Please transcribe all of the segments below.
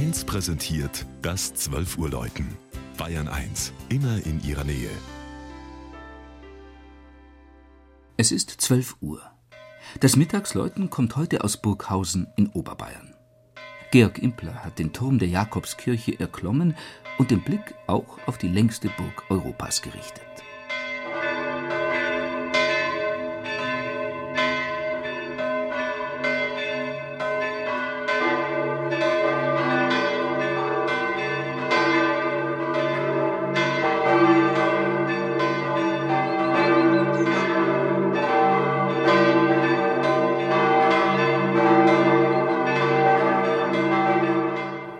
1 präsentiert das 12 Uhr Läuten. Bayern 1, immer in ihrer Nähe. Es ist 12 Uhr. Das Mittagsläuten kommt heute aus Burghausen in Oberbayern. Georg Impler hat den Turm der Jakobskirche erklommen und den Blick auch auf die längste Burg Europas gerichtet.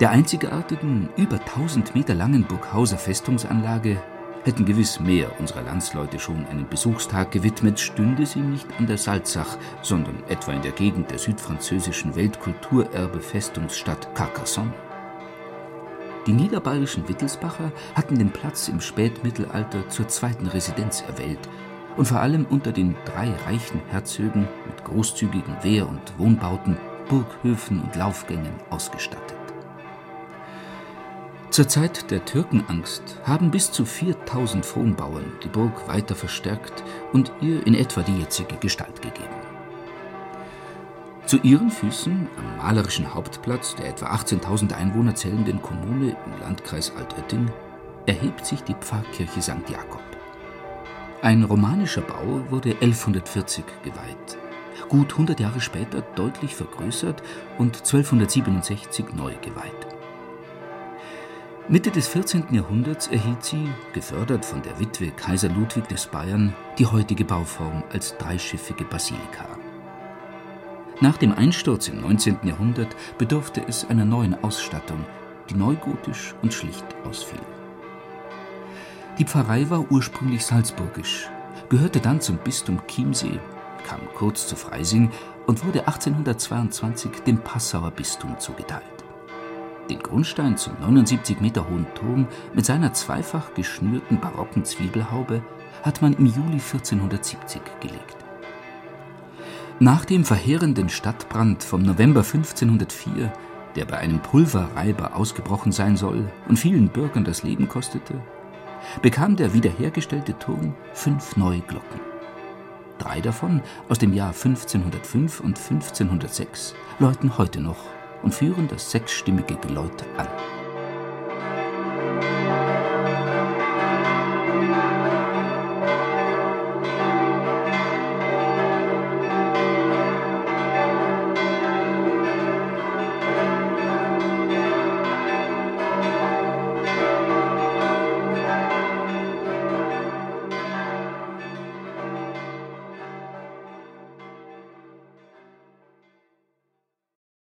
Der einzigartigen, über 1000 Meter langen Burghauser Festungsanlage hätten gewiss mehr unserer Landsleute schon einen Besuchstag gewidmet, stünde sie nicht an der Salzach, sondern etwa in der Gegend der südfranzösischen Weltkulturerbe-Festungsstadt Carcassonne. Die niederbayerischen Wittelsbacher hatten den Platz im Spätmittelalter zur zweiten Residenz erwählt und vor allem unter den drei reichen Herzögen mit großzügigen Wehr- und Wohnbauten, Burghöfen und Laufgängen ausgestattet. Zur Zeit der Türkenangst haben bis zu 4000 Fronbauern die Burg weiter verstärkt und ihr in etwa die jetzige Gestalt gegeben. Zu ihren Füßen, am malerischen Hauptplatz der etwa 18.000 Einwohner zählenden Kommune im Landkreis Altötting, erhebt sich die Pfarrkirche St. Jakob. Ein romanischer Bau wurde 1140 geweiht, gut 100 Jahre später deutlich vergrößert und 1267 neu geweiht. Mitte des 14. Jahrhunderts erhielt sie, gefördert von der Witwe Kaiser Ludwig des Bayern, die heutige Bauform als dreischiffige Basilika. Nach dem Einsturz im 19. Jahrhundert bedurfte es einer neuen Ausstattung, die neugotisch und schlicht ausfiel. Die Pfarrei war ursprünglich salzburgisch, gehörte dann zum Bistum Chiemsee, kam kurz zu Freising und wurde 1822 dem Passauer Bistum zugeteilt. Den Grundstein zum 79 Meter hohen Turm mit seiner zweifach geschnürten barocken Zwiebelhaube hat man im Juli 1470 gelegt. Nach dem verheerenden Stadtbrand vom November 1504, der bei einem Pulverreiber ausgebrochen sein soll und vielen Bürgern das Leben kostete, bekam der wiederhergestellte Turm fünf neue Glocken. Drei davon aus dem Jahr 1505 und 1506 läuten heute noch und führen das sechsstimmige Geläut an.